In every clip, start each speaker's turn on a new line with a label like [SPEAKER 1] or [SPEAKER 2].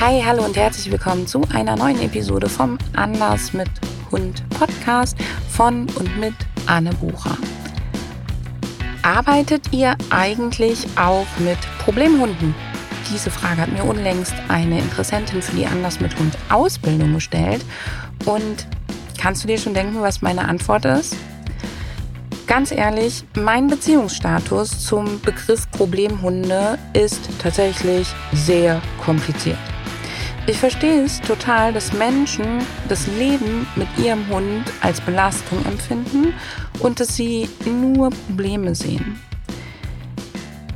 [SPEAKER 1] Hi, hallo und herzlich willkommen zu einer neuen Episode vom Anders mit Hund Podcast von und mit Anne Bucher. Arbeitet ihr eigentlich auch mit Problemhunden? Diese Frage hat mir unlängst eine Interessentin für die Anders mit Hund Ausbildung gestellt. Und kannst du dir schon denken, was meine Antwort ist? Ganz ehrlich, mein Beziehungsstatus zum Begriff Problemhunde ist tatsächlich sehr kompliziert. Ich verstehe es total, dass Menschen das Leben mit ihrem Hund als Belastung empfinden und dass sie nur Probleme sehen.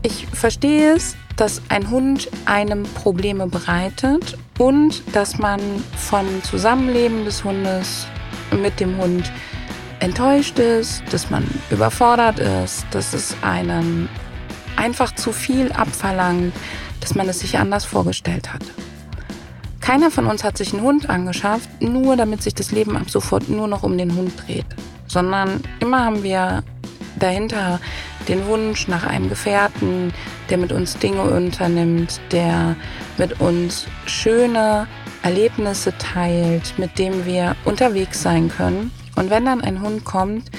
[SPEAKER 1] Ich verstehe es, dass ein Hund einem Probleme bereitet und dass man vom Zusammenleben des Hundes mit dem Hund enttäuscht ist, dass man überfordert ist, dass es einen einfach zu viel abverlangt, dass man es sich anders vorgestellt hat. Keiner von uns hat sich einen Hund angeschafft, nur damit sich das Leben ab sofort nur noch um den Hund dreht, sondern immer haben wir dahinter den Wunsch nach einem Gefährten, der mit uns Dinge unternimmt, der mit uns schöne Erlebnisse teilt, mit dem wir unterwegs sein können. Und wenn dann ein Hund kommt,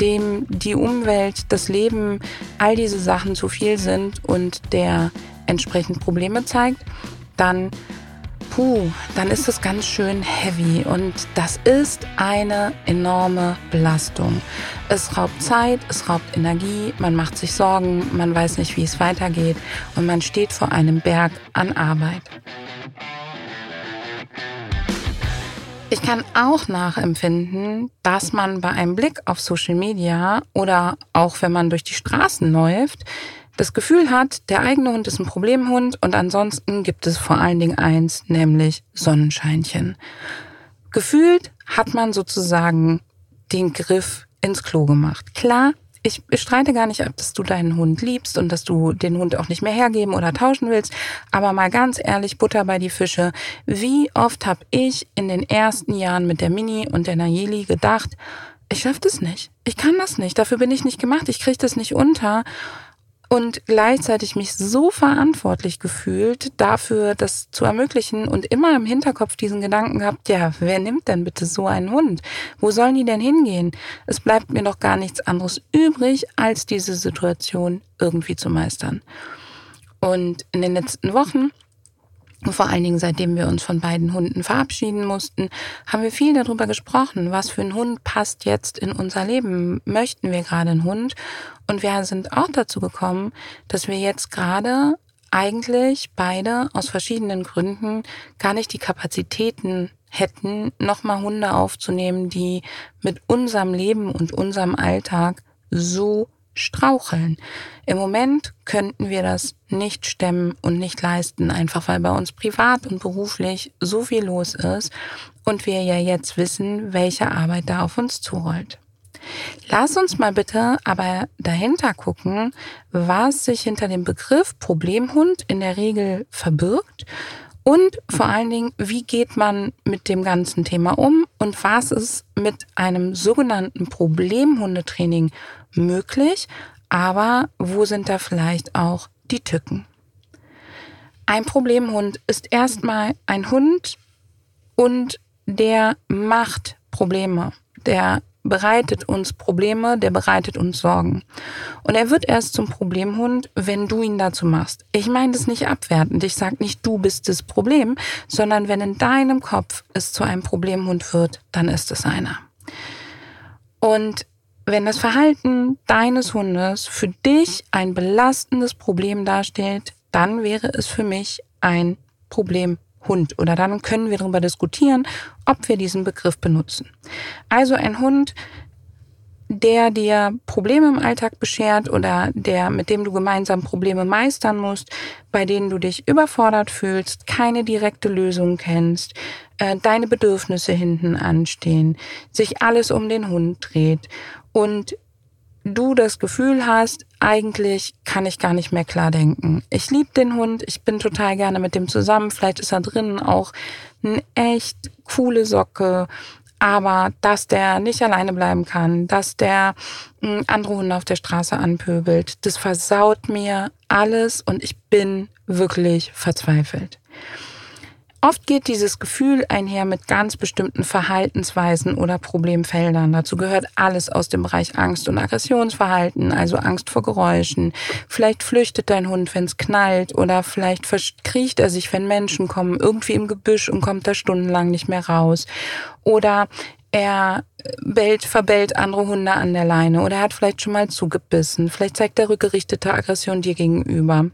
[SPEAKER 1] dem die Umwelt, das Leben, all diese Sachen zu viel sind und der entsprechend Probleme zeigt, dann puh, dann ist es ganz schön heavy und das ist eine enorme Belastung. Es raubt Zeit, es raubt Energie, man macht sich Sorgen, man weiß nicht, wie es weitergeht und man steht vor einem Berg an Arbeit. Ich kann auch nachempfinden, dass man bei einem Blick auf Social Media oder auch wenn man durch die Straßen läuft, das Gefühl hat, der eigene Hund ist ein Problemhund und ansonsten gibt es vor allen Dingen eins, nämlich Sonnenscheinchen. Gefühlt hat man sozusagen den Griff ins Klo gemacht. Klar, ich streite gar nicht ab, dass du deinen Hund liebst und dass du den Hund auch nicht mehr hergeben oder tauschen willst. Aber mal ganz ehrlich, Butter bei die Fische. Wie oft habe ich in den ersten Jahren mit der Mini und der Nayeli gedacht, ich schaff das nicht. Ich kann das nicht. Dafür bin ich nicht gemacht. Ich kriege das nicht unter und gleichzeitig mich so verantwortlich gefühlt dafür, das zu ermöglichen und immer im Hinterkopf diesen Gedanken gehabt, ja, wer nimmt denn bitte so einen Hund? Wo sollen die denn hingehen? Es bleibt mir doch gar nichts anderes übrig, als diese Situation irgendwie zu meistern. Und in den letzten Wochen vor allen Dingen seitdem wir uns von beiden Hunden verabschieden mussten, haben wir viel darüber gesprochen, was für ein Hund passt jetzt in unser Leben. Möchten wir gerade einen Hund? Und wir sind auch dazu gekommen, dass wir jetzt gerade eigentlich beide aus verschiedenen Gründen gar nicht die Kapazitäten hätten, nochmal Hunde aufzunehmen, die mit unserem Leben und unserem Alltag so straucheln. Im Moment könnten wir das nicht stemmen und nicht leisten, einfach weil bei uns privat und beruflich so viel los ist und wir ja jetzt wissen, welche Arbeit da auf uns zurollt. Lass uns mal bitte aber dahinter gucken, was sich hinter dem Begriff Problemhund in der Regel verbirgt und vor allen Dingen, wie geht man mit dem ganzen Thema um und was ist mit einem sogenannten Problemhundetraining möglich, aber wo sind da vielleicht auch die Tücken? Ein Problemhund ist erstmal ein Hund und der macht Probleme. Der bereitet uns Probleme, der bereitet uns Sorgen. Und er wird erst zum Problemhund, wenn du ihn dazu machst. Ich meine das nicht abwertend. Ich sage nicht, du bist das Problem, sondern wenn in deinem Kopf es zu einem Problemhund wird, dann ist es einer. Und wenn das Verhalten deines Hundes für dich ein belastendes Problem darstellt, dann wäre es für mich ein Problem Hund. Oder dann können wir darüber diskutieren, ob wir diesen Begriff benutzen. Also ein Hund, der dir Probleme im Alltag beschert oder der, mit dem du gemeinsam Probleme meistern musst, bei denen du dich überfordert fühlst, keine direkte Lösung kennst, äh, deine Bedürfnisse hinten anstehen, sich alles um den Hund dreht und du das Gefühl hast, eigentlich kann ich gar nicht mehr klar denken. Ich liebe den Hund, ich bin total gerne mit dem zusammen. Vielleicht ist da drinnen auch eine echt coole Socke. Aber dass der nicht alleine bleiben kann, dass der hm, andere Hunde auf der Straße anpöbelt, das versaut mir alles und ich bin wirklich verzweifelt. Oft geht dieses Gefühl einher mit ganz bestimmten Verhaltensweisen oder Problemfeldern. Dazu gehört alles aus dem Bereich Angst- und Aggressionsverhalten, also Angst vor Geräuschen. Vielleicht flüchtet dein Hund, wenn es knallt, oder vielleicht verkriecht er sich, wenn Menschen kommen, irgendwie im Gebüsch und kommt da stundenlang nicht mehr raus. Oder er bellt, verbellt andere Hunde an der Leine oder er hat vielleicht schon mal zugebissen. Vielleicht zeigt er rückgerichtete Aggression dir gegenüber.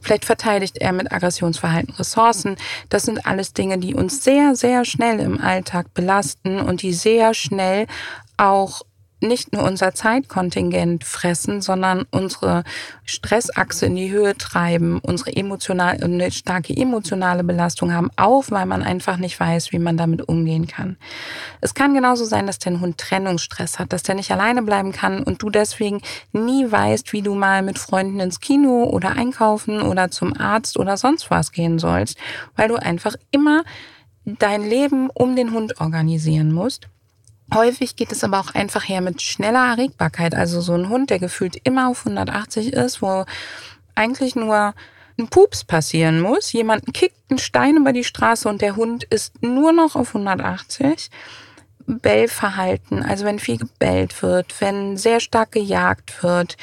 [SPEAKER 1] Vielleicht verteidigt er mit Aggressionsverhalten Ressourcen. Das sind alles Dinge, die uns sehr, sehr schnell im Alltag belasten und die sehr schnell auch nicht nur unser Zeitkontingent fressen, sondern unsere Stressachse in die Höhe treiben, unsere emotional, eine starke emotionale Belastung haben, auch weil man einfach nicht weiß, wie man damit umgehen kann. Es kann genauso sein, dass dein Hund Trennungsstress hat, dass der nicht alleine bleiben kann und du deswegen nie weißt, wie du mal mit Freunden ins Kino oder einkaufen oder zum Arzt oder sonst was gehen sollst, weil du einfach immer dein Leben um den Hund organisieren musst. Häufig geht es aber auch einfach her mit schneller Erregbarkeit. Also so ein Hund, der gefühlt immer auf 180 ist, wo eigentlich nur ein Pups passieren muss. Jemand kickt einen Stein über die Straße und der Hund ist nur noch auf 180. Bellverhalten, also wenn viel gebellt wird, wenn sehr stark gejagt wird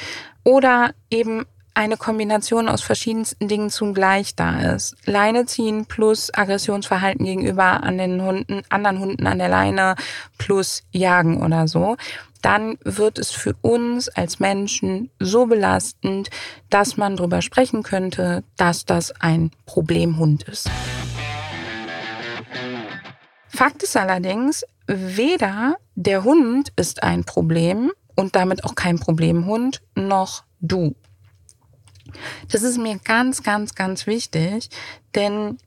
[SPEAKER 1] oder eben eine Kombination aus verschiedensten Dingen zugleich da ist. Leine ziehen plus Aggressionsverhalten gegenüber an den Hunden, anderen Hunden an der Leine plus Jagen oder so, dann wird es für uns als Menschen so belastend, dass man darüber sprechen könnte, dass das ein Problemhund ist. Fakt ist allerdings, weder der Hund ist ein Problem und damit auch kein Problemhund, noch du. Das ist mir ganz, ganz, ganz wichtig, denn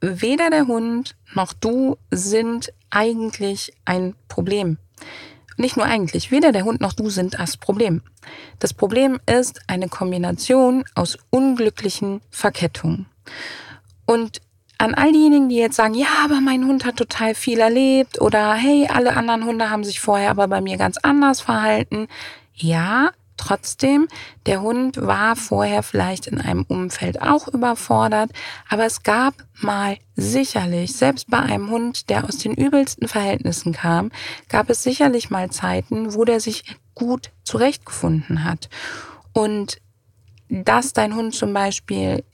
[SPEAKER 1] weder der Hund noch du sind eigentlich ein Problem. Nicht nur eigentlich, weder der Hund noch du sind das Problem. Das Problem ist eine Kombination aus unglücklichen Verkettungen. Und an all diejenigen, die jetzt sagen, ja, aber mein Hund hat total viel erlebt oder hey, alle anderen Hunde haben sich vorher aber bei mir ganz anders verhalten. Ja, Trotzdem, der Hund war vorher vielleicht in einem Umfeld auch überfordert, aber es gab mal sicherlich, selbst bei einem Hund, der aus den übelsten Verhältnissen kam, gab es sicherlich mal Zeiten, wo der sich gut zurechtgefunden hat. Und dass dein Hund zum Beispiel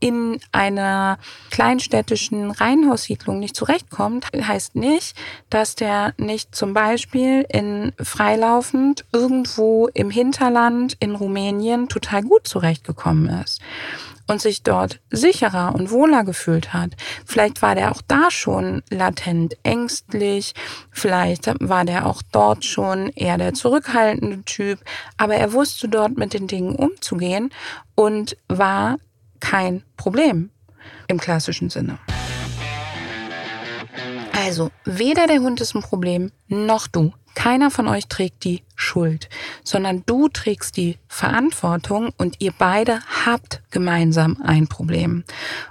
[SPEAKER 1] in einer kleinstädtischen Reihenhaussiedlung nicht zurechtkommt, heißt nicht, dass der nicht zum Beispiel in freilaufend irgendwo im Hinterland in Rumänien total gut zurechtgekommen ist und sich dort sicherer und wohler gefühlt hat. Vielleicht war der auch da schon latent ängstlich, vielleicht war der auch dort schon eher der zurückhaltende Typ, aber er wusste dort mit den Dingen umzugehen und war kein Problem im klassischen Sinne. Also, weder der Hund ist ein Problem, noch du. Keiner von euch trägt die Schuld, sondern du trägst die Verantwortung und ihr beide habt gemeinsam ein Problem.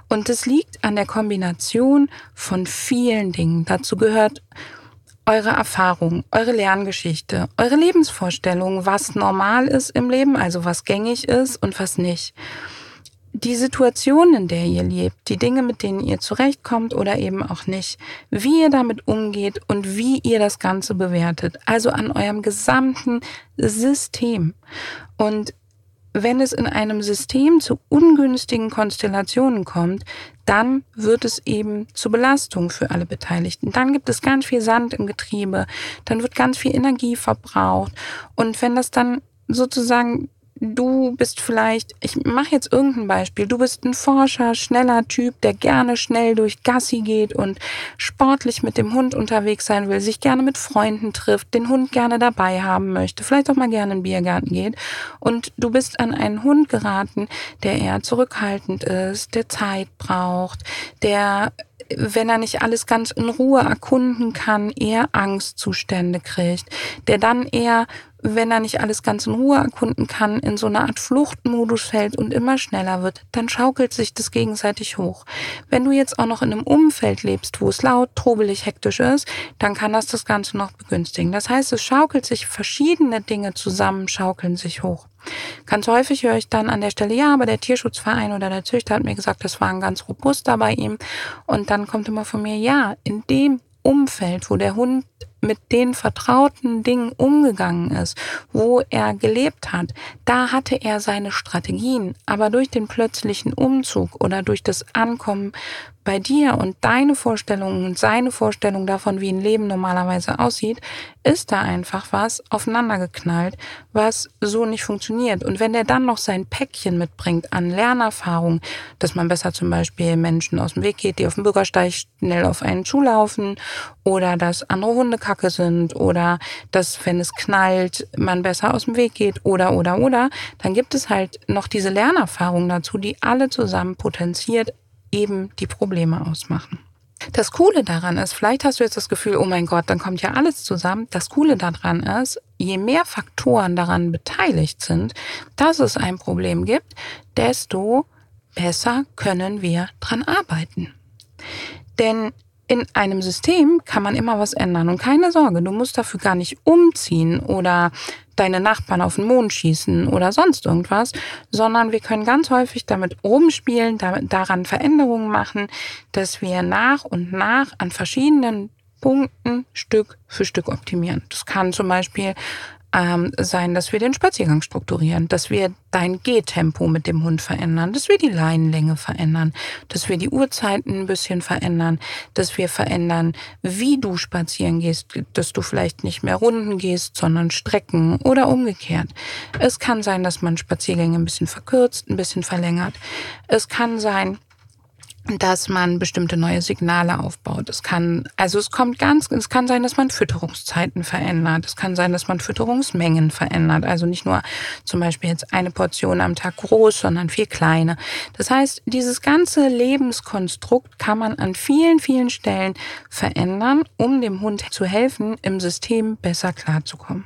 [SPEAKER 1] Und es liegt an der Kombination von vielen Dingen. Dazu gehört eure Erfahrung, eure Lerngeschichte, eure Lebensvorstellung, was normal ist im Leben, also was gängig ist und was nicht die Situation, in der ihr lebt, die Dinge, mit denen ihr zurechtkommt oder eben auch nicht, wie ihr damit umgeht und wie ihr das Ganze bewertet. Also an eurem gesamten System. Und wenn es in einem System zu ungünstigen Konstellationen kommt, dann wird es eben zur Belastung für alle Beteiligten. Dann gibt es ganz viel Sand im Getriebe, dann wird ganz viel Energie verbraucht. Und wenn das dann sozusagen du bist vielleicht, ich mache jetzt irgendein Beispiel, du bist ein Forscher, schneller Typ, der gerne schnell durch Gassi geht und sportlich mit dem Hund unterwegs sein will, sich gerne mit Freunden trifft, den Hund gerne dabei haben möchte, vielleicht auch mal gerne in den Biergarten geht. Und du bist an einen Hund geraten, der eher zurückhaltend ist, der Zeit braucht, der wenn er nicht alles ganz in Ruhe erkunden kann, eher Angstzustände kriegt, der dann eher wenn er nicht alles ganz in Ruhe erkunden kann, in so eine Art Fluchtmodus fällt und immer schneller wird, dann schaukelt sich das gegenseitig hoch. Wenn du jetzt auch noch in einem Umfeld lebst, wo es laut, trubelig, hektisch ist, dann kann das das Ganze noch begünstigen. Das heißt, es schaukelt sich verschiedene Dinge zusammen, schaukeln sich hoch. Ganz häufig höre ich dann an der Stelle, ja, aber der Tierschutzverein oder der Züchter hat mir gesagt, das war ein ganz robuster bei ihm. Und dann kommt immer von mir, ja, in dem Umfeld, wo der Hund mit den vertrauten Dingen umgegangen ist, wo er gelebt hat, da hatte er seine Strategien. Aber durch den plötzlichen Umzug oder durch das Ankommen bei dir und deine Vorstellungen und seine Vorstellung davon, wie ein Leben normalerweise aussieht, ist da einfach was aufeinandergeknallt, was so nicht funktioniert. Und wenn der dann noch sein Päckchen mitbringt an Lernerfahrung, dass man besser zum Beispiel Menschen aus dem Weg geht, die auf dem Bürgersteig schnell auf einen zulaufen oder dass andere Hunde kacke sind oder dass, wenn es knallt, man besser aus dem Weg geht oder, oder, oder, dann gibt es halt noch diese Lernerfahrung dazu, die alle zusammen potenziert eben die Probleme ausmachen. Das Coole daran ist, vielleicht hast du jetzt das Gefühl, oh mein Gott, dann kommt ja alles zusammen. Das Coole daran ist, je mehr Faktoren daran beteiligt sind, dass es ein Problem gibt, desto besser können wir dran arbeiten. Denn in einem System kann man immer was ändern. Und keine Sorge, du musst dafür gar nicht umziehen oder deine Nachbarn auf den Mond schießen oder sonst irgendwas, sondern wir können ganz häufig damit rumspielen, daran Veränderungen machen, dass wir nach und nach an verschiedenen Punkten Stück für Stück optimieren. Das kann zum Beispiel ähm, sein, dass wir den Spaziergang strukturieren, dass wir dein Gehtempo mit dem Hund verändern, dass wir die Leinenlänge verändern, dass wir die Uhrzeiten ein bisschen verändern, dass wir verändern, wie du spazieren gehst, dass du vielleicht nicht mehr Runden gehst, sondern Strecken oder umgekehrt. Es kann sein, dass man Spaziergänge ein bisschen verkürzt, ein bisschen verlängert. Es kann sein, dass man bestimmte neue Signale aufbaut. Es kann, also es kommt ganz, es kann sein, dass man Fütterungszeiten verändert. Es kann sein, dass man Fütterungsmengen verändert. Also nicht nur zum Beispiel jetzt eine Portion am Tag groß, sondern viel kleine. Das heißt, dieses ganze Lebenskonstrukt kann man an vielen, vielen Stellen verändern, um dem Hund zu helfen, im System besser klarzukommen.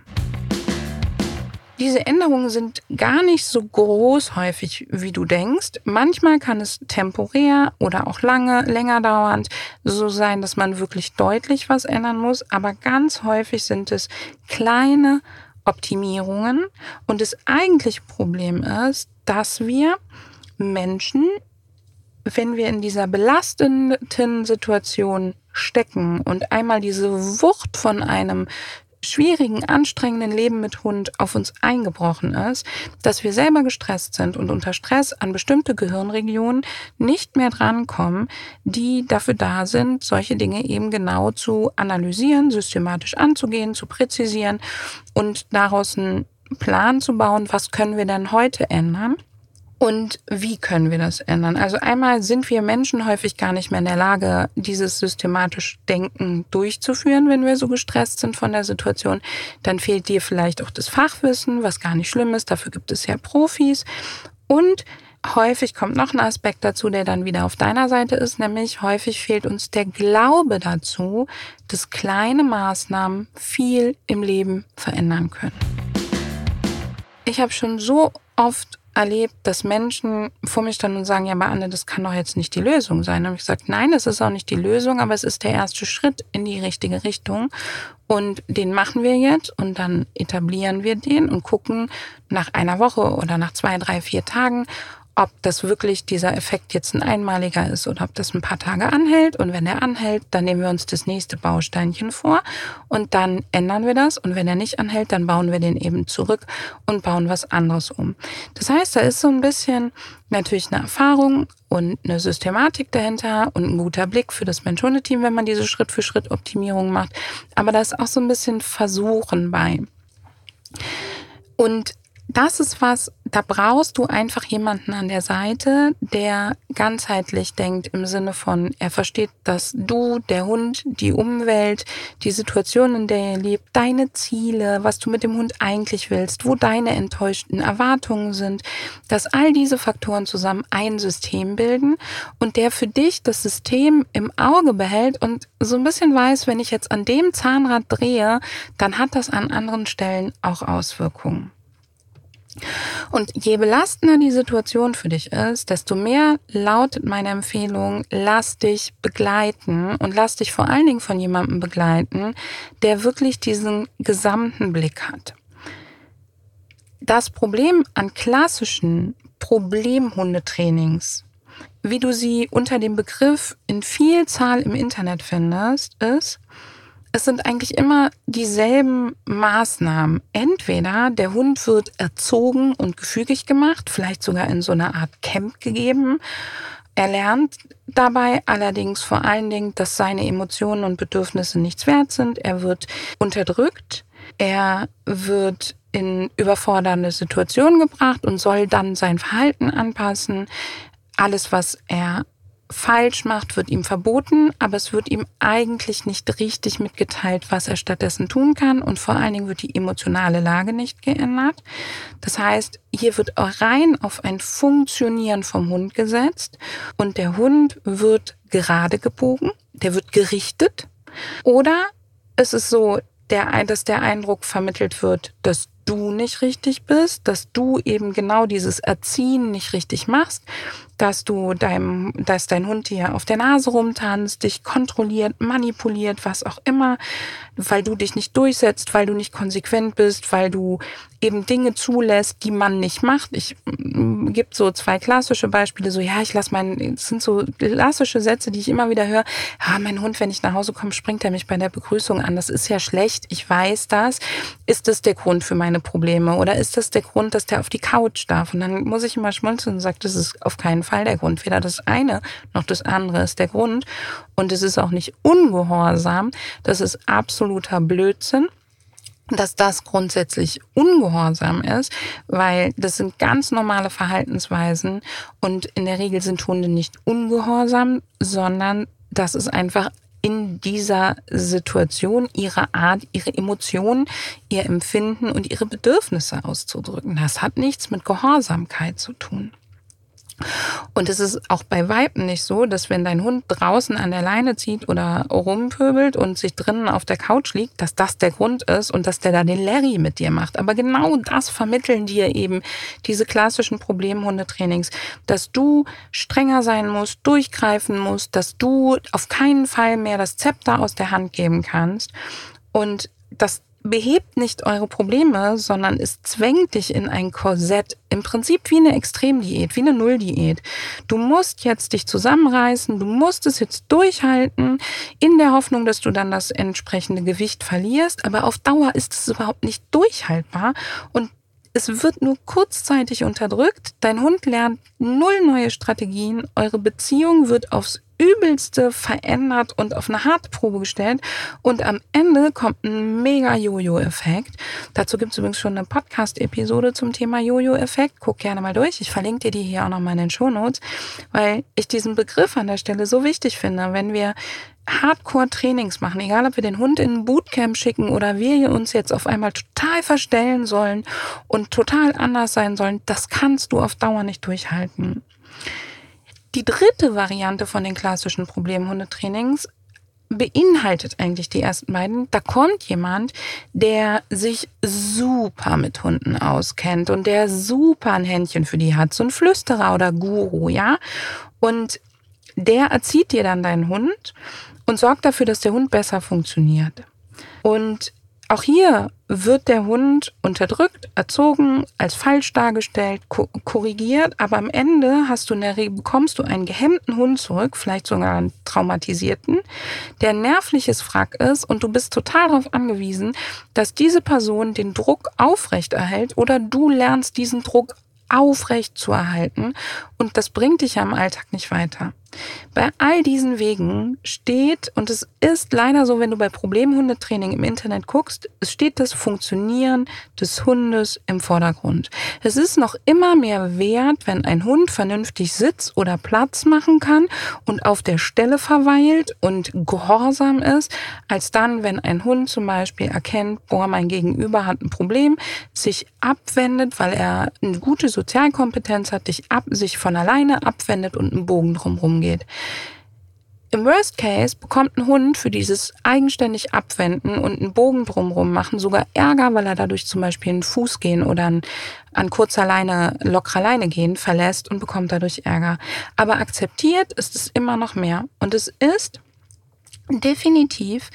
[SPEAKER 1] Diese Änderungen sind gar nicht so groß häufig, wie du denkst. Manchmal kann es temporär oder auch lange, länger dauernd so sein, dass man wirklich deutlich was ändern muss. Aber ganz häufig sind es kleine Optimierungen. Und das eigentliche Problem ist, dass wir Menschen, wenn wir in dieser belastenden Situation stecken und einmal diese Wucht von einem schwierigen, anstrengenden Leben mit Hund auf uns eingebrochen ist, dass wir selber gestresst sind und unter Stress an bestimmte Gehirnregionen nicht mehr drankommen, die dafür da sind, solche Dinge eben genau zu analysieren, systematisch anzugehen, zu präzisieren und daraus einen Plan zu bauen, was können wir denn heute ändern und wie können wir das ändern? Also einmal sind wir Menschen häufig gar nicht mehr in der Lage, dieses systematisch Denken durchzuführen, wenn wir so gestresst sind von der Situation. Dann fehlt dir vielleicht auch das Fachwissen, was gar nicht schlimm ist. Dafür gibt es ja Profis. Und häufig kommt noch ein Aspekt dazu, der dann wieder auf deiner Seite ist, nämlich häufig fehlt uns der Glaube dazu, dass kleine Maßnahmen viel im Leben verändern können. Ich habe schon so oft erlebt, dass Menschen vor mir standen und sagen, ja, aber Anne, das kann doch jetzt nicht die Lösung sein. Und ich gesagt, nein, es ist auch nicht die Lösung, aber es ist der erste Schritt in die richtige Richtung. Und den machen wir jetzt und dann etablieren wir den und gucken nach einer Woche oder nach zwei, drei, vier Tagen, ob das wirklich dieser Effekt jetzt ein einmaliger ist oder ob das ein paar Tage anhält. Und wenn er anhält, dann nehmen wir uns das nächste Bausteinchen vor und dann ändern wir das. Und wenn er nicht anhält, dann bauen wir den eben zurück und bauen was anderes um. Das heißt, da ist so ein bisschen natürlich eine Erfahrung und eine Systematik dahinter und ein guter Blick für das Mensch-Hunde-Team, wenn man diese Schritt-für-Schritt-Optimierung macht. Aber da ist auch so ein bisschen Versuchen bei. Und das ist was, da brauchst du einfach jemanden an der Seite, der ganzheitlich denkt im Sinne von, er versteht, dass du, der Hund, die Umwelt, die Situation, in der er lebt, deine Ziele, was du mit dem Hund eigentlich willst, wo deine enttäuschten Erwartungen sind, dass all diese Faktoren zusammen ein System bilden und der für dich das System im Auge behält und so ein bisschen weiß, wenn ich jetzt an dem Zahnrad drehe, dann hat das an anderen Stellen auch Auswirkungen. Und je belastender die Situation für dich ist, desto mehr lautet meine Empfehlung, lass dich begleiten und lass dich vor allen Dingen von jemandem begleiten, der wirklich diesen gesamten Blick hat. Das Problem an klassischen Problemhundetrainings, wie du sie unter dem Begriff in Vielzahl im Internet findest, ist, es sind eigentlich immer dieselben Maßnahmen. Entweder der Hund wird erzogen und gefügig gemacht, vielleicht sogar in so einer Art Camp gegeben. Er lernt dabei allerdings vor allen Dingen, dass seine Emotionen und Bedürfnisse nichts wert sind. Er wird unterdrückt. Er wird in überfordernde Situationen gebracht und soll dann sein Verhalten anpassen. Alles, was er falsch macht, wird ihm verboten, aber es wird ihm eigentlich nicht richtig mitgeteilt, was er stattdessen tun kann. Und vor allen Dingen wird die emotionale Lage nicht geändert. Das heißt, hier wird rein auf ein Funktionieren vom Hund gesetzt. Und der Hund wird gerade gebogen, der wird gerichtet. Oder es ist so, der, dass der Eindruck vermittelt wird, dass du nicht richtig bist, dass du eben genau dieses Erziehen nicht richtig machst, dass du deinem, dass dein Hund dir auf der Nase rumtanzt, dich kontrolliert, manipuliert, was auch immer, weil du dich nicht durchsetzt, weil du nicht konsequent bist, weil du eben Dinge zulässt, die man nicht macht. Ich mm, gibt so zwei klassische Beispiele, so ja, ich lasse meinen, es sind so klassische Sätze, die ich immer wieder höre. Ja, mein Hund, wenn ich nach Hause komme, springt er mich bei der Begrüßung an. Das ist ja schlecht. Ich weiß das. Ist das der Grund für meine Probleme oder ist das der Grund, dass der auf die Couch darf? Und dann muss ich immer schmunzeln und sagen, das ist auf keinen Fall der Grund. Weder das eine noch das andere ist der Grund. Und es ist auch nicht ungehorsam. Das ist absoluter Blödsinn dass das grundsätzlich ungehorsam ist, weil das sind ganz normale Verhaltensweisen und in der Regel sind Hunde nicht ungehorsam, sondern das ist einfach in dieser Situation ihre Art, ihre Emotionen, ihr Empfinden und ihre Bedürfnisse auszudrücken. Das hat nichts mit Gehorsamkeit zu tun. Und es ist auch bei Weiben nicht so, dass wenn dein Hund draußen an der Leine zieht oder rumpöbelt und sich drinnen auf der Couch liegt, dass das der Grund ist und dass der da den Larry mit dir macht. Aber genau das vermitteln dir eben diese klassischen Problemhundetrainings, dass du strenger sein musst, durchgreifen musst, dass du auf keinen Fall mehr das Zepter aus der Hand geben kannst und dass behebt nicht eure Probleme, sondern es zwängt dich in ein Korsett. Im Prinzip wie eine Extremdiät, wie eine Nulldiät. Du musst jetzt dich zusammenreißen, du musst es jetzt durchhalten, in der Hoffnung, dass du dann das entsprechende Gewicht verlierst. Aber auf Dauer ist es überhaupt nicht durchhaltbar und es wird nur kurzzeitig unterdrückt. Dein Hund lernt null neue Strategien. Eure Beziehung wird aufs Übelste verändert und auf eine harte Probe gestellt. Und am Ende kommt ein mega Jojo-Effekt. Dazu gibt es übrigens schon eine Podcast-Episode zum Thema Jojo-Effekt. Guck gerne mal durch. Ich verlinke dir die hier auch nochmal in den Shownotes, weil ich diesen Begriff an der Stelle so wichtig finde. Wenn wir Hardcore-Trainings machen, egal ob wir den Hund in ein Bootcamp schicken oder wir uns jetzt auf einmal total verstellen sollen und total anders sein sollen, das kannst du auf Dauer nicht durchhalten. Die dritte Variante von den klassischen Problemhundetrainings beinhaltet eigentlich die ersten beiden. Da kommt jemand, der sich super mit Hunden auskennt und der super ein Händchen für die hat, so ein Flüsterer oder Guru, ja. Und der erzieht dir dann deinen Hund und sorgt dafür, dass der Hund besser funktioniert. Und auch hier wird der Hund unterdrückt, erzogen, als falsch dargestellt, korrigiert, aber am Ende hast du in bekommst du einen gehemmten Hund zurück, vielleicht sogar einen traumatisierten, der ein nervliches Wrack ist. Und du bist total darauf angewiesen, dass diese Person den Druck aufrecht erhält oder du lernst diesen Druck aufrecht zu erhalten. Und das bringt dich ja im Alltag nicht weiter. Bei all diesen Wegen steht, und es ist leider so, wenn du bei Problemhundetraining im Internet guckst, es steht das Funktionieren des Hundes im Vordergrund. Es ist noch immer mehr wert, wenn ein Hund vernünftig Sitz oder Platz machen kann und auf der Stelle verweilt und gehorsam ist, als dann, wenn ein Hund zum Beispiel erkennt, boah, mein Gegenüber hat ein Problem, sich abwendet, weil er eine gute Sozialkompetenz hat, dich ab, sich von alleine abwendet und einen Bogen drumherum geht. Im Worst Case bekommt ein Hund für dieses eigenständig Abwenden und einen Bogen drumherum machen sogar Ärger, weil er dadurch zum Beispiel einen Fuß gehen oder an, an kurzer Leine, lockerer Leine gehen verlässt und bekommt dadurch Ärger. Aber akzeptiert ist es immer noch mehr. Und es ist definitiv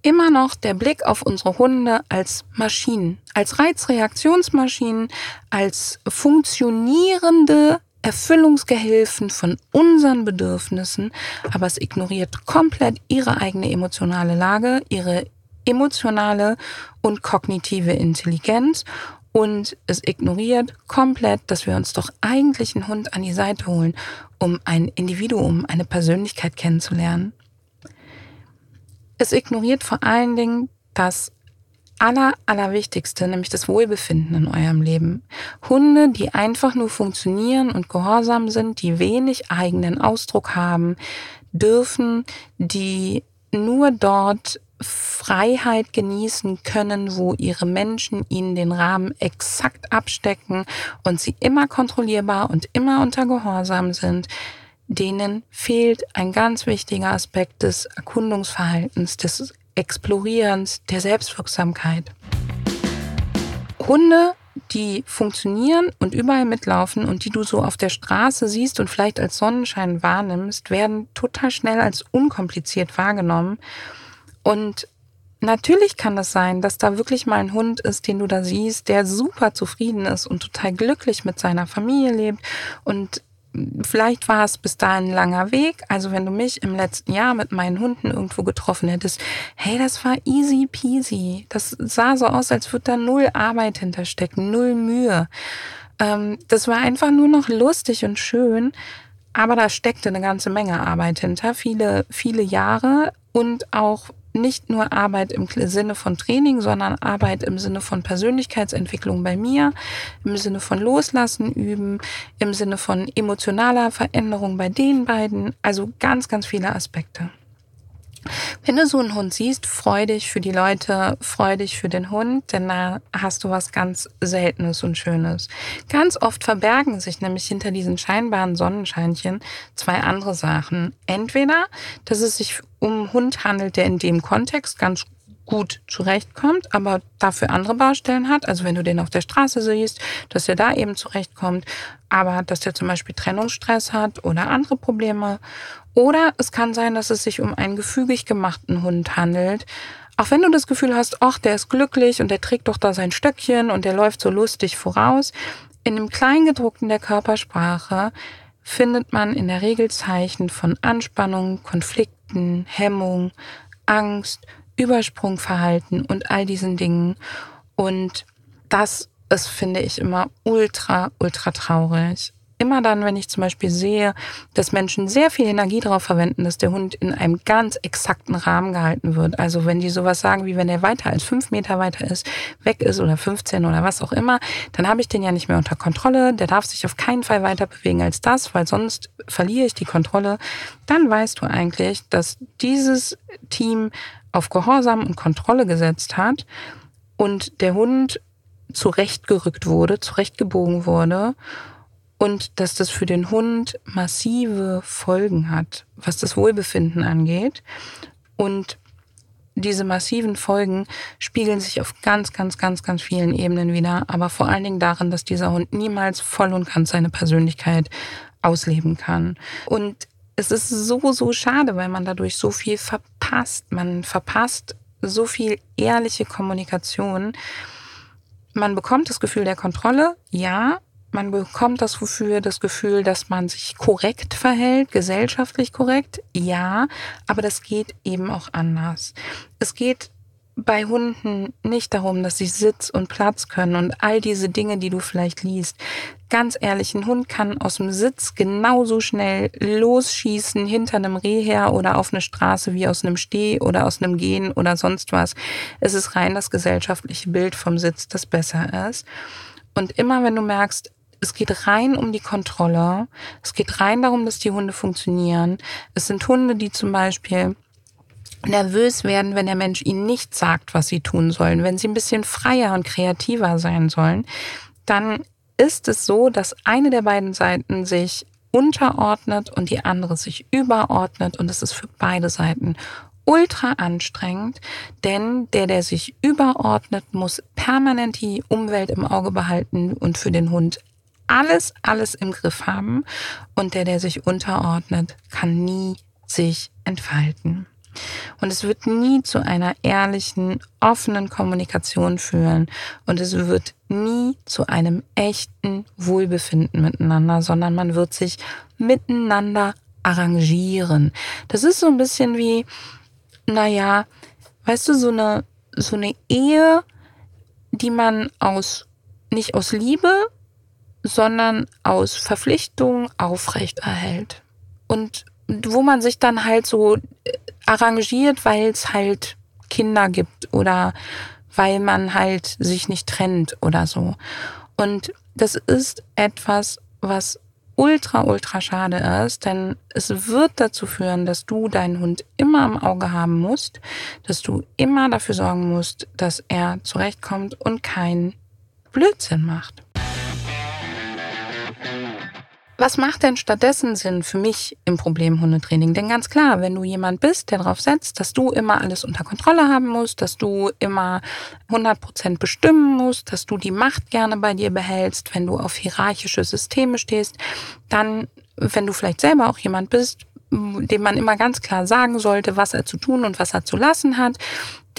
[SPEAKER 1] immer noch der Blick auf unsere Hunde als Maschinen, als Reizreaktionsmaschinen, als funktionierende Erfüllungsgehilfen von unseren Bedürfnissen, aber es ignoriert komplett ihre eigene emotionale Lage, ihre emotionale und kognitive Intelligenz und es ignoriert komplett, dass wir uns doch eigentlich einen Hund an die Seite holen, um ein Individuum, eine Persönlichkeit kennenzulernen. Es ignoriert vor allen Dingen das aller, allerwichtigste, nämlich das Wohlbefinden in eurem Leben. Hunde, die einfach nur funktionieren und gehorsam sind, die wenig eigenen Ausdruck haben, dürfen, die nur dort Freiheit genießen können, wo ihre Menschen ihnen den Rahmen exakt abstecken und sie immer kontrollierbar und immer unter Gehorsam sind, denen fehlt ein ganz wichtiger Aspekt des Erkundungsverhaltens, des Explorierens, der Selbstwirksamkeit. Hunde, die funktionieren und überall mitlaufen und die du so auf der Straße siehst und vielleicht als Sonnenschein wahrnimmst, werden total schnell als unkompliziert wahrgenommen. Und natürlich kann es sein, dass da wirklich mal ein Hund ist, den du da siehst, der super zufrieden ist und total glücklich mit seiner Familie lebt und Vielleicht war es bis dahin ein langer Weg. Also wenn du mich im letzten Jahr mit meinen Hunden irgendwo getroffen hättest, hey, das war easy peasy. Das sah so aus, als würde da null Arbeit hinterstecken, null Mühe. Ähm, das war einfach nur noch lustig und schön. Aber da steckte eine ganze Menge Arbeit hinter, viele, viele Jahre und auch nicht nur Arbeit im Sinne von Training, sondern Arbeit im Sinne von Persönlichkeitsentwicklung bei mir, im Sinne von Loslassen üben, im Sinne von emotionaler Veränderung bei den beiden. Also ganz, ganz viele Aspekte. Wenn du so einen Hund siehst, freu dich für die Leute, freu dich für den Hund, denn da hast du was ganz Seltenes und Schönes. Ganz oft verbergen sich nämlich hinter diesen scheinbaren Sonnenscheinchen zwei andere Sachen. Entweder, dass es sich um einen Hund handelt, der in dem Kontext ganz gut zurechtkommt, aber dafür andere Baustellen hat. Also wenn du den auf der Straße siehst, dass er da eben zurechtkommt, aber dass der zum Beispiel Trennungsstress hat oder andere Probleme. Oder es kann sein, dass es sich um einen gefügig gemachten Hund handelt. Auch wenn du das Gefühl hast, ach, der ist glücklich und der trägt doch da sein Stöckchen und der läuft so lustig voraus. In dem Kleingedruckten der Körpersprache findet man in der Regel Zeichen von Anspannung, Konflikten, Hemmung, Angst, Übersprungverhalten und all diesen Dingen. Und das ist, finde ich, immer ultra, ultra traurig immer dann, wenn ich zum Beispiel sehe, dass Menschen sehr viel Energie darauf verwenden, dass der Hund in einem ganz exakten Rahmen gehalten wird. Also wenn die sowas sagen, wie wenn er weiter als fünf Meter weiter ist, weg ist oder 15 oder was auch immer, dann habe ich den ja nicht mehr unter Kontrolle. Der darf sich auf keinen Fall weiter bewegen als das, weil sonst verliere ich die Kontrolle. Dann weißt du eigentlich, dass dieses Team auf Gehorsam und Kontrolle gesetzt hat und der Hund zurechtgerückt wurde, zurechtgebogen wurde und dass das für den Hund massive Folgen hat, was das Wohlbefinden angeht. Und diese massiven Folgen spiegeln sich auf ganz, ganz, ganz, ganz vielen Ebenen wieder, aber vor allen Dingen darin, dass dieser Hund niemals voll und ganz seine Persönlichkeit ausleben kann. Und es ist so, so schade, weil man dadurch so viel verpasst. Man verpasst so viel ehrliche Kommunikation. Man bekommt das Gefühl der Kontrolle, ja, man bekommt das wofür das Gefühl, dass man sich korrekt verhält, gesellschaftlich korrekt, ja, aber das geht eben auch anders. Es geht bei Hunden nicht darum, dass sie Sitz und Platz können und all diese Dinge, die du vielleicht liest. Ganz ehrlich, ein Hund kann aus dem Sitz genauso schnell losschießen hinter einem Reh her oder auf eine Straße wie aus einem Steh oder aus einem Gehen oder sonst was. Es ist rein das gesellschaftliche Bild vom Sitz, das besser ist. Und immer wenn du merkst, es geht rein um die Kontrolle, es geht rein darum, dass die Hunde funktionieren. Es sind Hunde, die zum Beispiel nervös werden, wenn der Mensch ihnen nicht sagt, was sie tun sollen, wenn sie ein bisschen freier und kreativer sein sollen, dann ist es so, dass eine der beiden Seiten sich unterordnet und die andere sich überordnet. Und es ist für beide Seiten ultra anstrengend, denn der, der sich überordnet, muss permanent die Umwelt im Auge behalten und für den Hund alles, alles im Griff haben und der, der sich unterordnet, kann nie sich entfalten. Und es wird nie zu einer ehrlichen, offenen Kommunikation führen. Und es wird nie zu einem echten Wohlbefinden miteinander, sondern man wird sich miteinander arrangieren. Das ist so ein bisschen wie, naja, weißt du, so eine, so eine Ehe, die man aus, nicht aus Liebe, sondern aus Verpflichtung aufrechterhält. Und wo man sich dann halt so arrangiert, weil es halt Kinder gibt oder weil man halt sich nicht trennt oder so. Und das ist etwas, was ultra, ultra schade ist, denn es wird dazu führen, dass du deinen Hund immer im Auge haben musst, dass du immer dafür sorgen musst, dass er zurechtkommt und keinen Blödsinn macht. Was macht denn stattdessen Sinn für mich im Problemhundetraining? Denn ganz klar, wenn du jemand bist, der darauf setzt, dass du immer alles unter Kontrolle haben musst, dass du immer 100 Prozent bestimmen musst, dass du die Macht gerne bei dir behältst, wenn du auf hierarchische Systeme stehst, dann, wenn du vielleicht selber auch jemand bist, dem man immer ganz klar sagen sollte, was er zu tun und was er zu lassen hat,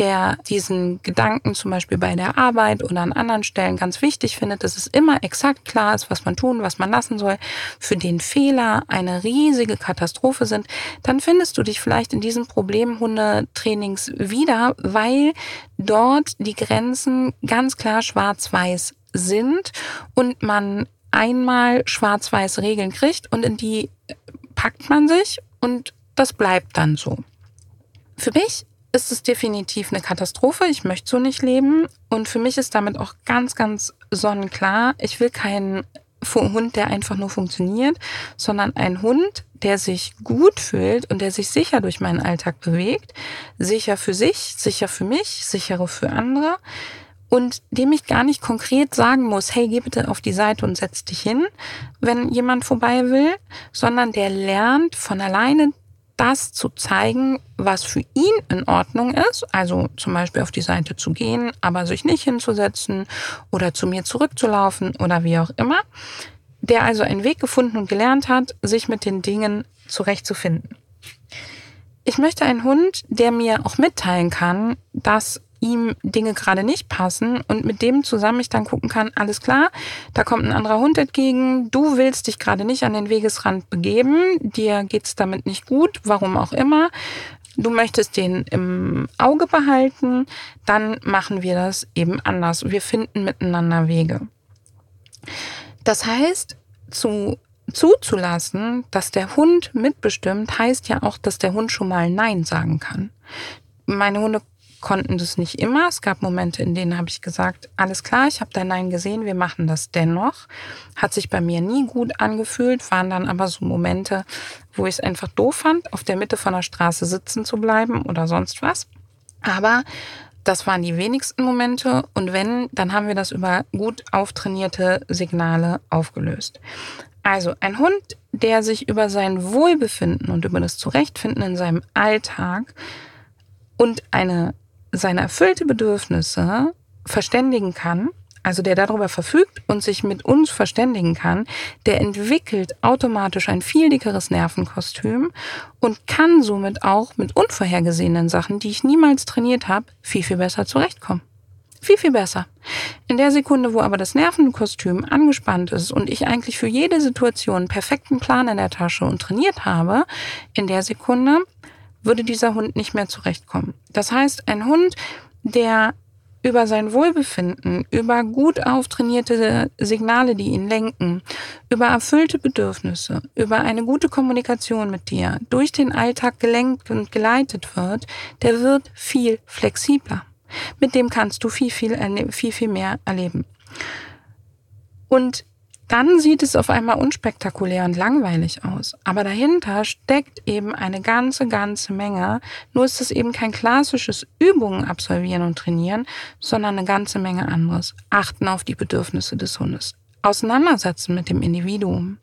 [SPEAKER 1] der diesen Gedanken zum Beispiel bei der Arbeit oder an anderen Stellen ganz wichtig findet, dass es immer exakt klar ist, was man tun, was man lassen soll, für den Fehler eine riesige Katastrophe sind, dann findest du dich vielleicht in diesen Problemhundetrainings wieder, weil dort die Grenzen ganz klar schwarz-weiß sind und man einmal schwarz-weiß Regeln kriegt und in die packt man sich und das bleibt dann so. Für mich ist es definitiv eine Katastrophe. Ich möchte so nicht leben. Und für mich ist damit auch ganz, ganz sonnenklar, ich will keinen Hund, der einfach nur funktioniert, sondern ein Hund, der sich gut fühlt und der sich sicher durch meinen Alltag bewegt. Sicher für sich, sicher für mich, sichere für andere. Und dem ich gar nicht konkret sagen muss, hey, geh bitte auf die Seite und setz dich hin, wenn jemand vorbei will, sondern der lernt von alleine das zu zeigen, was für ihn in Ordnung ist. Also zum Beispiel auf die Seite zu gehen, aber sich nicht hinzusetzen oder zu mir zurückzulaufen oder wie auch immer. Der also einen Weg gefunden und gelernt hat, sich mit den Dingen zurechtzufinden. Ich möchte einen Hund, der mir auch mitteilen kann, dass ihm Dinge gerade nicht passen und mit dem zusammen ich dann gucken kann, alles klar, da kommt ein anderer Hund entgegen, du willst dich gerade nicht an den Wegesrand begeben, dir geht's damit nicht gut, warum auch immer. Du möchtest den im Auge behalten, dann machen wir das eben anders. Wir finden miteinander Wege. Das heißt, zu zuzulassen, dass der Hund mitbestimmt, heißt ja auch, dass der Hund schon mal Nein sagen kann. Meine Hunde konnten das nicht immer. Es gab Momente, in denen habe ich gesagt, alles klar, ich habe dein Nein gesehen, wir machen das dennoch. Hat sich bei mir nie gut angefühlt, waren dann aber so Momente, wo ich es einfach doof fand, auf der Mitte von der Straße sitzen zu bleiben oder sonst was. Aber das waren die wenigsten Momente und wenn, dann haben wir das über gut auftrainierte Signale aufgelöst. Also ein Hund, der sich über sein Wohlbefinden und über das Zurechtfinden in seinem Alltag und eine seine erfüllte Bedürfnisse verständigen kann, also der darüber verfügt und sich mit uns verständigen kann, der entwickelt automatisch ein viel dickeres Nervenkostüm und kann somit auch mit unvorhergesehenen Sachen, die ich niemals trainiert habe, viel, viel besser zurechtkommen. Viel, viel besser. In der Sekunde, wo aber das Nervenkostüm angespannt ist und ich eigentlich für jede Situation einen perfekten Plan in der Tasche und trainiert habe, in der Sekunde würde dieser Hund nicht mehr zurechtkommen. Das heißt, ein Hund, der über sein Wohlbefinden, über gut auftrainierte Signale, die ihn lenken, über erfüllte Bedürfnisse, über eine gute Kommunikation mit dir durch den Alltag gelenkt und geleitet wird, der wird viel flexibler. Mit dem kannst du viel, viel, viel, viel mehr erleben. Und dann sieht es auf einmal unspektakulär und langweilig aus. Aber dahinter steckt eben eine ganze, ganze Menge. Nur ist es eben kein klassisches Übungen absolvieren und trainieren, sondern eine ganze Menge anderes. Achten auf die Bedürfnisse des Hundes. Auseinandersetzen mit dem Individuum.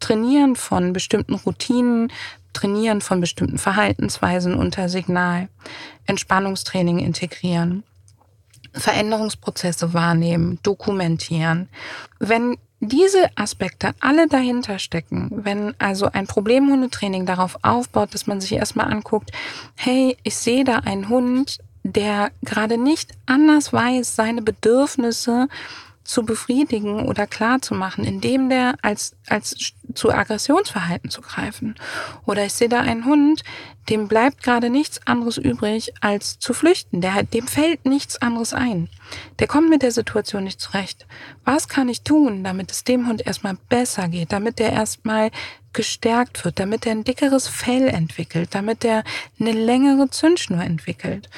[SPEAKER 1] Trainieren von bestimmten Routinen, Trainieren von bestimmten Verhaltensweisen unter Signal. Entspannungstraining integrieren. Veränderungsprozesse wahrnehmen, dokumentieren. Wenn diese Aspekte alle dahinter stecken, wenn also ein Problemhundetraining darauf aufbaut, dass man sich erstmal anguckt, hey, ich sehe da einen Hund, der gerade nicht anders weiß, seine Bedürfnisse zu befriedigen oder klar zu machen, indem der als, als zu Aggressionsverhalten zu greifen. Oder ich sehe da einen Hund, dem bleibt gerade nichts anderes übrig, als zu flüchten. Der, dem fällt nichts anderes ein. Der kommt mit der Situation nicht zurecht. Was kann ich tun, damit es dem Hund erstmal besser geht, damit der erstmal gestärkt wird, damit er ein dickeres Fell entwickelt, damit er eine längere Zündschnur entwickelt.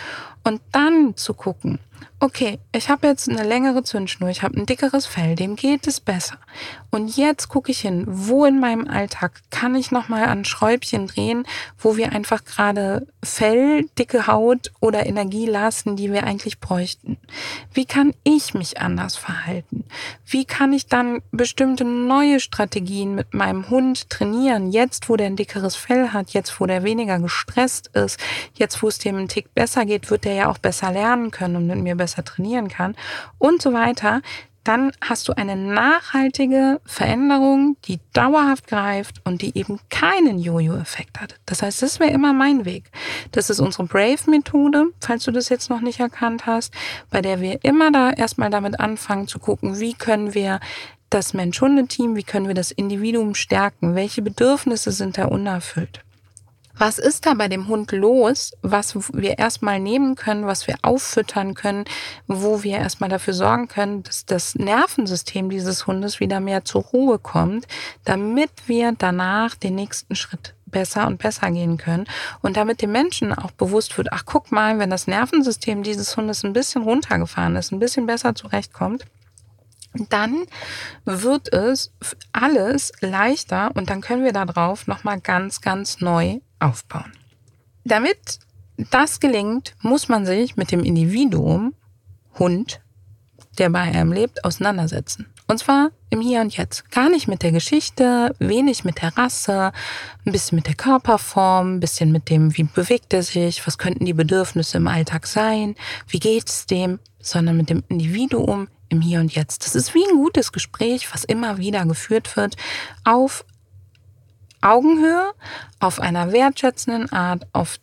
[SPEAKER 1] Und dann zu gucken, okay, ich habe jetzt eine längere Zündschnur, ich habe ein dickeres Fell, dem geht es besser. Und jetzt gucke ich hin, wo in meinem Alltag kann ich nochmal an Schräubchen drehen, wo wir einfach gerade Fell, dicke Haut oder Energie lassen, die wir eigentlich bräuchten. Wie kann ich mich anders verhalten? Wie kann ich dann bestimmte neue Strategien mit meinem Hund trainieren? Jetzt, wo der ein dickeres Fell hat, jetzt, wo der weniger gestresst ist, jetzt, wo es dem einen Tick besser geht, wird der ja auch besser lernen können und mit mir besser trainieren kann und so weiter, dann hast du eine nachhaltige Veränderung, die dauerhaft greift und die eben keinen Jojo-Effekt hat. Das heißt, das wäre immer mein Weg. Das ist unsere Brave-Methode, falls du das jetzt noch nicht erkannt hast, bei der wir immer da erstmal damit anfangen zu gucken, wie können wir das Mensch-Hunde-Team, wie können wir das Individuum stärken, welche Bedürfnisse sind da unerfüllt. Was ist da bei dem Hund los, was wir erstmal nehmen können, was wir auffüttern können, wo wir erstmal dafür sorgen können, dass das Nervensystem dieses Hundes wieder mehr zur Ruhe kommt, damit wir danach den nächsten Schritt besser und besser gehen können und damit dem Menschen auch bewusst wird, ach guck mal, wenn das Nervensystem dieses Hundes ein bisschen runtergefahren ist, ein bisschen besser zurechtkommt, dann wird es alles leichter und dann können wir darauf nochmal ganz, ganz neu aufbauen. Damit das gelingt, muss man sich mit dem Individuum Hund, der bei einem lebt, auseinandersetzen. Und zwar im Hier und Jetzt. Gar nicht mit der Geschichte, wenig mit der Rasse, ein bisschen mit der Körperform, ein bisschen mit dem, wie bewegt er sich, was könnten die Bedürfnisse im Alltag sein, wie geht es dem, sondern mit dem Individuum im Hier und Jetzt. Das ist wie ein gutes Gespräch, was immer wieder geführt wird, auf Augenhöhe, auf einer wertschätzenden Art, auf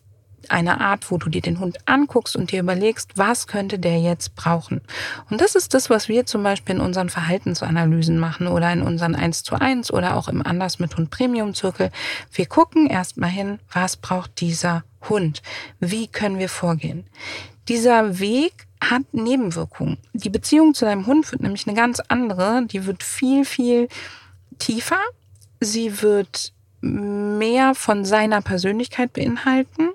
[SPEAKER 1] eine Art, wo du dir den Hund anguckst und dir überlegst, was könnte der jetzt brauchen. Und das ist das, was wir zum Beispiel in unseren Verhaltensanalysen machen oder in unseren 1 zu 1 oder auch im Anders mit Hund Premium Zirkel. Wir gucken erstmal hin, was braucht dieser Hund? Wie können wir vorgehen? Dieser Weg hat Nebenwirkungen. Die Beziehung zu deinem Hund wird nämlich eine ganz andere. Die wird viel, viel tiefer. Sie wird mehr von seiner Persönlichkeit beinhalten.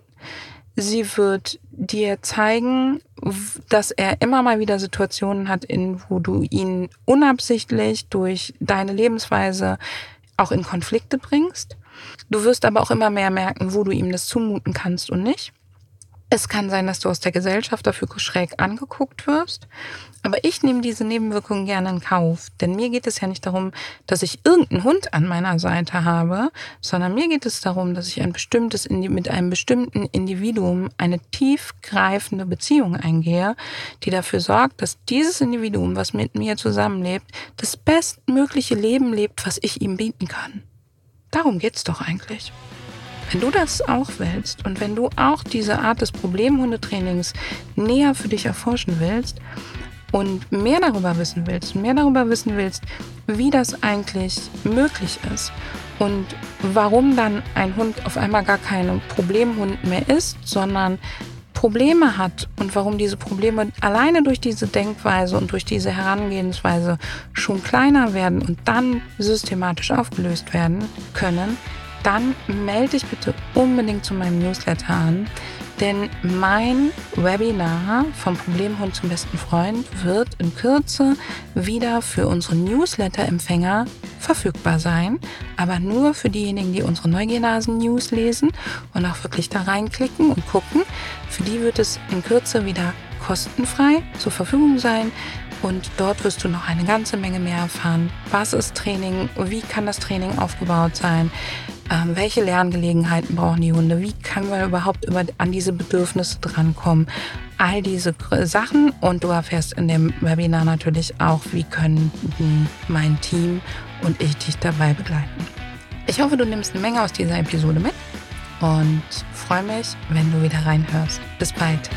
[SPEAKER 1] Sie wird dir zeigen, dass er immer mal wieder Situationen hat, in wo du ihn unabsichtlich durch deine Lebensweise auch in Konflikte bringst. Du wirst aber auch immer mehr merken, wo du ihm das zumuten kannst und nicht. Es kann sein, dass du aus der Gesellschaft dafür schräg angeguckt wirst. Aber ich nehme diese Nebenwirkungen gerne in Kauf. Denn mir geht es ja nicht darum, dass ich irgendeinen Hund an meiner Seite habe, sondern mir geht es darum, dass ich ein bestimmtes, mit einem bestimmten Individuum eine tiefgreifende Beziehung eingehe, die dafür sorgt, dass dieses Individuum, was mit mir zusammenlebt, das bestmögliche Leben lebt, was ich ihm bieten kann. Darum geht's doch eigentlich. Wenn du das auch willst und wenn du auch diese Art des Problemhundetrainings näher für dich erforschen willst und mehr darüber wissen willst, mehr darüber wissen willst, wie das eigentlich möglich ist und warum dann ein Hund auf einmal gar kein Problemhund mehr ist, sondern Probleme hat und warum diese Probleme alleine durch diese Denkweise und durch diese Herangehensweise schon kleiner werden und dann systematisch aufgelöst werden können, dann melde dich bitte unbedingt zu meinem Newsletter an. Denn mein Webinar vom Problemhund zum besten Freund wird in Kürze wieder für unsere Newsletter-Empfänger verfügbar sein, aber nur für diejenigen, die unsere Neugiernasen-News lesen und auch wirklich da reinklicken und gucken. Für die wird es in Kürze wieder kostenfrei zur Verfügung sein. Und dort wirst du noch eine ganze Menge mehr erfahren. Was ist Training? Wie kann das Training aufgebaut sein? Ähm, welche Lerngelegenheiten brauchen die Hunde? Wie kann man überhaupt über, an diese Bedürfnisse drankommen? All diese Sachen und du erfährst in dem Webinar natürlich auch, wie können mein Team und ich dich dabei begleiten. Ich hoffe, du nimmst eine Menge aus dieser Episode mit und freue mich, wenn du wieder reinhörst. Bis bald.